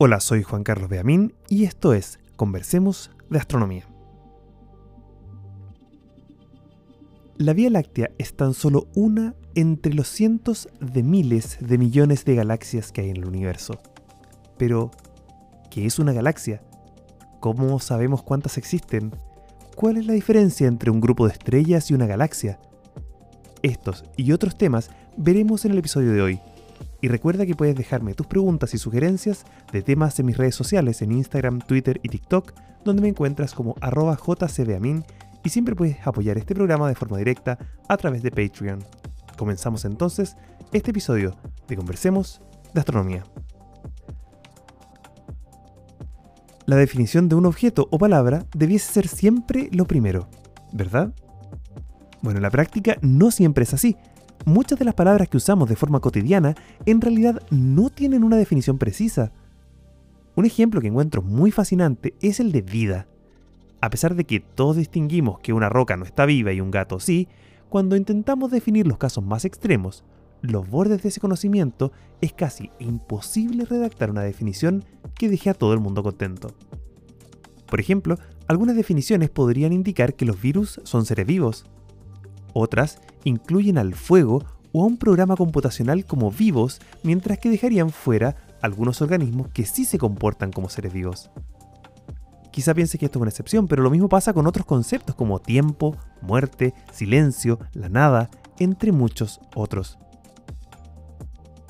Hola, soy Juan Carlos Beamín y esto es Conversemos de Astronomía. La Vía Láctea es tan solo una entre los cientos de miles de millones de galaxias que hay en el universo. Pero, ¿qué es una galaxia? ¿Cómo sabemos cuántas existen? ¿Cuál es la diferencia entre un grupo de estrellas y una galaxia? Estos y otros temas veremos en el episodio de hoy y recuerda que puedes dejarme tus preguntas y sugerencias de temas en mis redes sociales en Instagram, Twitter y TikTok, donde me encuentras como arroba jcbamin y siempre puedes apoyar este programa de forma directa a través de Patreon. Comenzamos entonces este episodio de Conversemos de Astronomía. La definición de un objeto o palabra debiese ser siempre lo primero, ¿verdad? Bueno, en la práctica no siempre es así, muchas de las palabras que usamos de forma cotidiana en realidad no tienen una definición precisa. Un ejemplo que encuentro muy fascinante es el de vida. A pesar de que todos distinguimos que una roca no está viva y un gato sí, cuando intentamos definir los casos más extremos, los bordes de ese conocimiento, es casi imposible redactar una definición que deje a todo el mundo contento. Por ejemplo, algunas definiciones podrían indicar que los virus son seres vivos, otras incluyen al fuego o a un programa computacional como vivos, mientras que dejarían fuera algunos organismos que sí se comportan como seres vivos. Quizá piense que esto es una excepción, pero lo mismo pasa con otros conceptos como tiempo, muerte, silencio, la nada, entre muchos otros.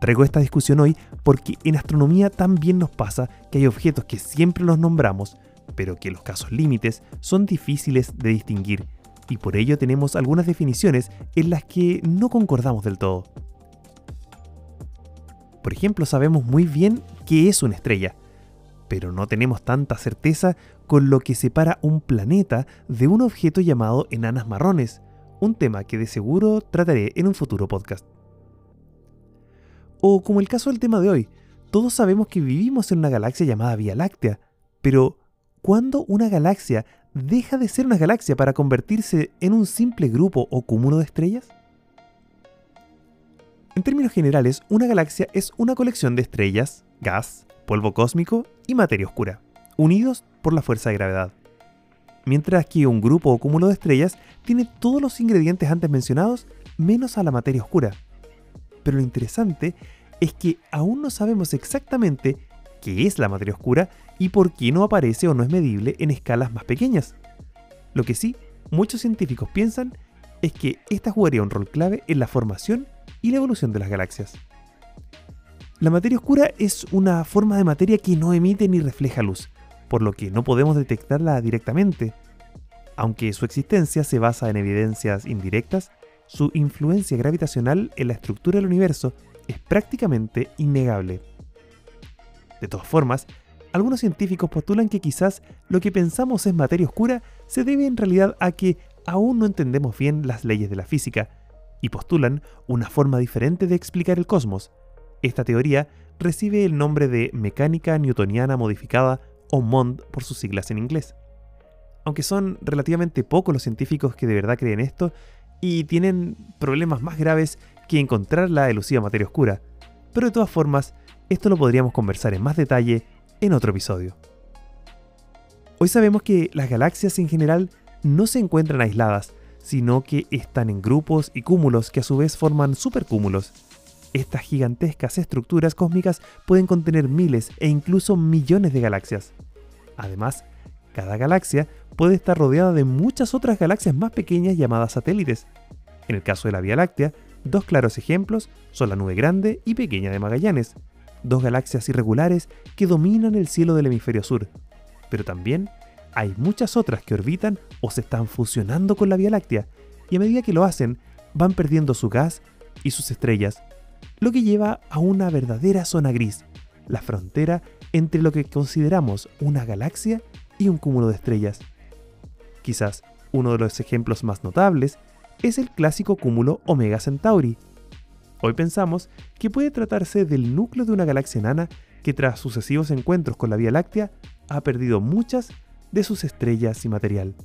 Traigo esta discusión hoy porque en astronomía también nos pasa que hay objetos que siempre los nombramos, pero que los casos límites son difíciles de distinguir y por ello tenemos algunas definiciones en las que no concordamos del todo. Por ejemplo, sabemos muy bien qué es una estrella, pero no tenemos tanta certeza con lo que separa un planeta de un objeto llamado enanas marrones, un tema que de seguro trataré en un futuro podcast. O como el caso del tema de hoy, todos sabemos que vivimos en una galaxia llamada Vía Láctea, pero ¿cuándo una galaxia deja de ser una galaxia para convertirse en un simple grupo o cúmulo de estrellas? En términos generales, una galaxia es una colección de estrellas, gas, polvo cósmico y materia oscura, unidos por la fuerza de gravedad. Mientras que un grupo o cúmulo de estrellas tiene todos los ingredientes antes mencionados menos a la materia oscura. Pero lo interesante es que aún no sabemos exactamente qué es la materia oscura y por qué no aparece o no es medible en escalas más pequeñas. Lo que sí, muchos científicos piensan es que esta jugaría un rol clave en la formación y la evolución de las galaxias. La materia oscura es una forma de materia que no emite ni refleja luz, por lo que no podemos detectarla directamente. Aunque su existencia se basa en evidencias indirectas, su influencia gravitacional en la estructura del universo es prácticamente innegable. De todas formas, algunos científicos postulan que quizás lo que pensamos es materia oscura se debe en realidad a que aún no entendemos bien las leyes de la física, y postulan una forma diferente de explicar el cosmos. Esta teoría recibe el nombre de mecánica newtoniana modificada o MOND por sus siglas en inglés. Aunque son relativamente pocos los científicos que de verdad creen esto y tienen problemas más graves que encontrar la elusiva materia oscura, pero de todas formas, esto lo podríamos conversar en más detalle en otro episodio. Hoy sabemos que las galaxias en general no se encuentran aisladas, sino que están en grupos y cúmulos que a su vez forman supercúmulos. Estas gigantescas estructuras cósmicas pueden contener miles e incluso millones de galaxias. Además, cada galaxia puede estar rodeada de muchas otras galaxias más pequeñas llamadas satélites. En el caso de la Vía Láctea, dos claros ejemplos son la nube grande y pequeña de Magallanes, dos galaxias irregulares que dominan el cielo del hemisferio sur. Pero también hay muchas otras que orbitan o se están fusionando con la Vía Láctea, y a medida que lo hacen, van perdiendo su gas y sus estrellas, lo que lleva a una verdadera zona gris, la frontera entre lo que consideramos una galaxia y un cúmulo de estrellas. Quizás uno de los ejemplos más notables es el clásico cúmulo Omega Centauri, Hoy pensamos que puede tratarse del núcleo de una galaxia enana que tras sucesivos encuentros con la Vía Láctea ha perdido muchas de sus estrellas y material.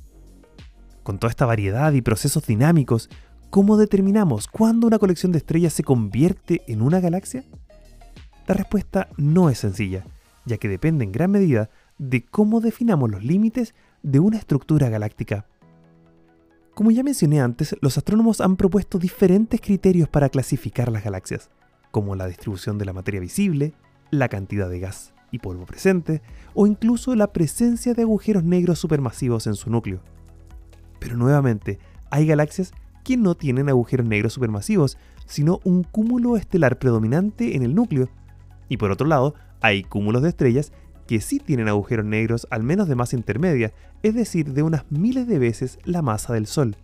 Con toda esta variedad y procesos dinámicos, ¿cómo determinamos cuándo una colección de estrellas se convierte en una galaxia? La respuesta no es sencilla, ya que depende en gran medida de cómo definamos los límites de una estructura galáctica. Como ya mencioné antes, los astrónomos han propuesto diferentes criterios para clasificar las galaxias, como la distribución de la materia visible, la cantidad de gas y polvo presente, o incluso la presencia de agujeros negros supermasivos en su núcleo. Pero nuevamente, hay galaxias que no tienen agujeros negros supermasivos, sino un cúmulo estelar predominante en el núcleo. Y por otro lado, hay cúmulos de estrellas que sí tienen agujeros negros al menos de masa intermedia, es decir, de unas miles de veces la masa del Sol.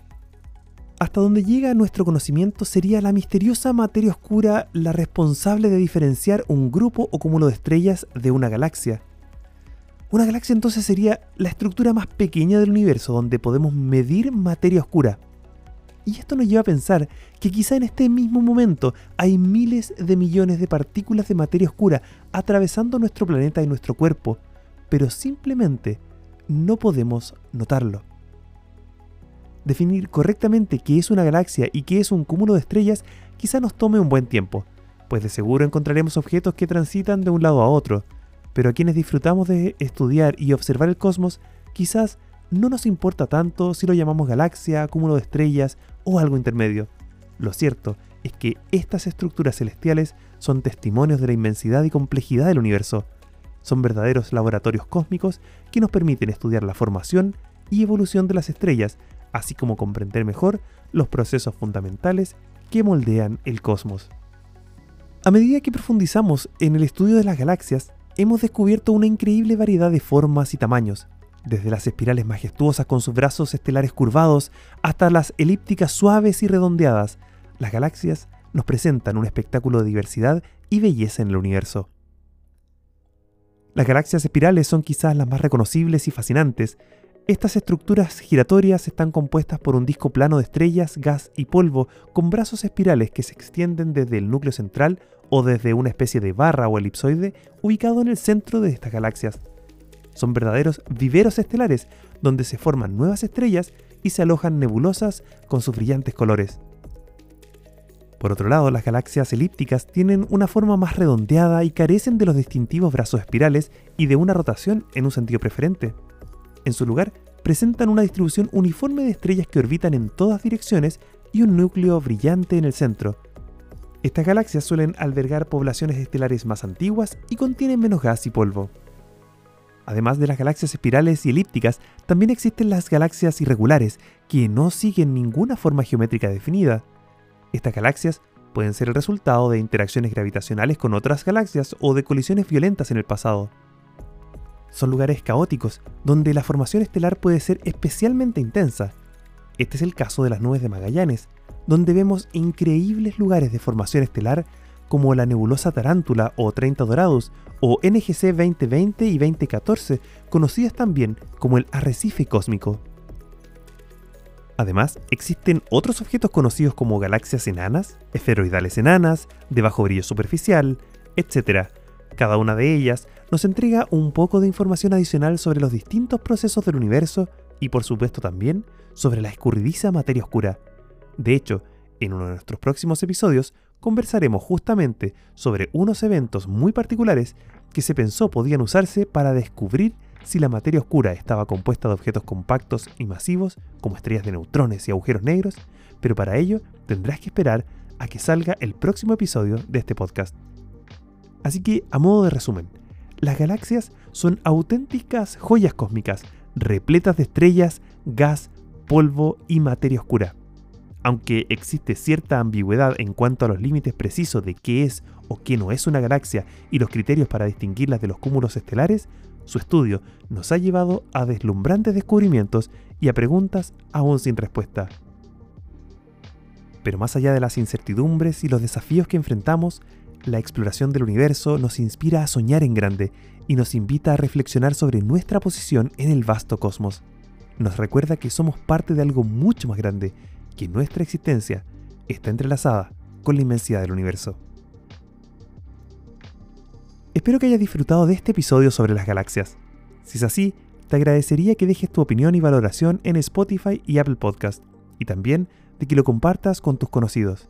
Hasta donde llega nuestro conocimiento sería la misteriosa materia oscura la responsable de diferenciar un grupo o cúmulo de estrellas de una galaxia. Una galaxia entonces sería la estructura más pequeña del universo donde podemos medir materia oscura. Y esto nos lleva a pensar que quizá en este mismo momento hay miles de millones de partículas de materia oscura atravesando nuestro planeta y nuestro cuerpo, pero simplemente no podemos notarlo. Definir correctamente qué es una galaxia y qué es un cúmulo de estrellas quizá nos tome un buen tiempo, pues de seguro encontraremos objetos que transitan de un lado a otro, pero a quienes disfrutamos de estudiar y observar el cosmos, quizás no nos importa tanto si lo llamamos galaxia, cúmulo de estrellas o algo intermedio. Lo cierto es que estas estructuras celestiales son testimonios de la inmensidad y complejidad del universo. Son verdaderos laboratorios cósmicos que nos permiten estudiar la formación y evolución de las estrellas, así como comprender mejor los procesos fundamentales que moldean el cosmos. A medida que profundizamos en el estudio de las galaxias, hemos descubierto una increíble variedad de formas y tamaños, desde las espirales majestuosas con sus brazos estelares curvados hasta las elípticas suaves y redondeadas, las galaxias nos presentan un espectáculo de diversidad y belleza en el universo. Las galaxias espirales son quizás las más reconocibles y fascinantes. Estas estructuras giratorias están compuestas por un disco plano de estrellas, gas y polvo con brazos espirales que se extienden desde el núcleo central o desde una especie de barra o elipsoide ubicado en el centro de estas galaxias. Son verdaderos viveros estelares donde se forman nuevas estrellas y se alojan nebulosas con sus brillantes colores. Por otro lado, las galaxias elípticas tienen una forma más redondeada y carecen de los distintivos brazos espirales y de una rotación en un sentido preferente. En su lugar, presentan una distribución uniforme de estrellas que orbitan en todas direcciones y un núcleo brillante en el centro. Estas galaxias suelen albergar poblaciones estelares más antiguas y contienen menos gas y polvo. Además de las galaxias espirales y elípticas, también existen las galaxias irregulares, que no siguen ninguna forma geométrica definida. Estas galaxias pueden ser el resultado de interacciones gravitacionales con otras galaxias o de colisiones violentas en el pasado. Son lugares caóticos, donde la formación estelar puede ser especialmente intensa. Este es el caso de las nubes de Magallanes, donde vemos increíbles lugares de formación estelar como la nebulosa Tarántula o 30 Dorados o NGC 2020 y 2014, conocidas también como el arrecife cósmico. Además, existen otros objetos conocidos como galaxias enanas, esferoidales enanas, de bajo brillo superficial, etc. Cada una de ellas nos entrega un poco de información adicional sobre los distintos procesos del universo y por supuesto también sobre la escurridiza materia oscura. De hecho, en uno de nuestros próximos episodios conversaremos justamente sobre unos eventos muy particulares que se pensó podían usarse para descubrir si la materia oscura estaba compuesta de objetos compactos y masivos como estrellas de neutrones y agujeros negros, pero para ello tendrás que esperar a que salga el próximo episodio de este podcast. Así que, a modo de resumen, las galaxias son auténticas joyas cósmicas, repletas de estrellas, gas, polvo y materia oscura. Aunque existe cierta ambigüedad en cuanto a los límites precisos de qué es o qué no es una galaxia y los criterios para distinguirlas de los cúmulos estelares, su estudio nos ha llevado a deslumbrantes descubrimientos y a preguntas aún sin respuesta. Pero más allá de las incertidumbres y los desafíos que enfrentamos, la exploración del universo nos inspira a soñar en grande y nos invita a reflexionar sobre nuestra posición en el vasto cosmos. Nos recuerda que somos parte de algo mucho más grande que nuestra existencia está entrelazada con la inmensidad del universo. Espero que hayas disfrutado de este episodio sobre las galaxias. Si es así, te agradecería que dejes tu opinión y valoración en Spotify y Apple Podcast, y también de que lo compartas con tus conocidos.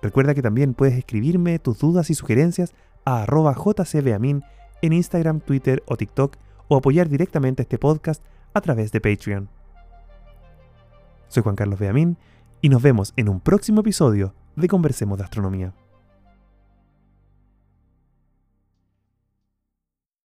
Recuerda que también puedes escribirme tus dudas y sugerencias a arroba jcbamin en Instagram, Twitter o TikTok o apoyar directamente este podcast a través de Patreon. Soy Juan Carlos Beamín y nos vemos en un próximo episodio de Conversemos de Astronomía.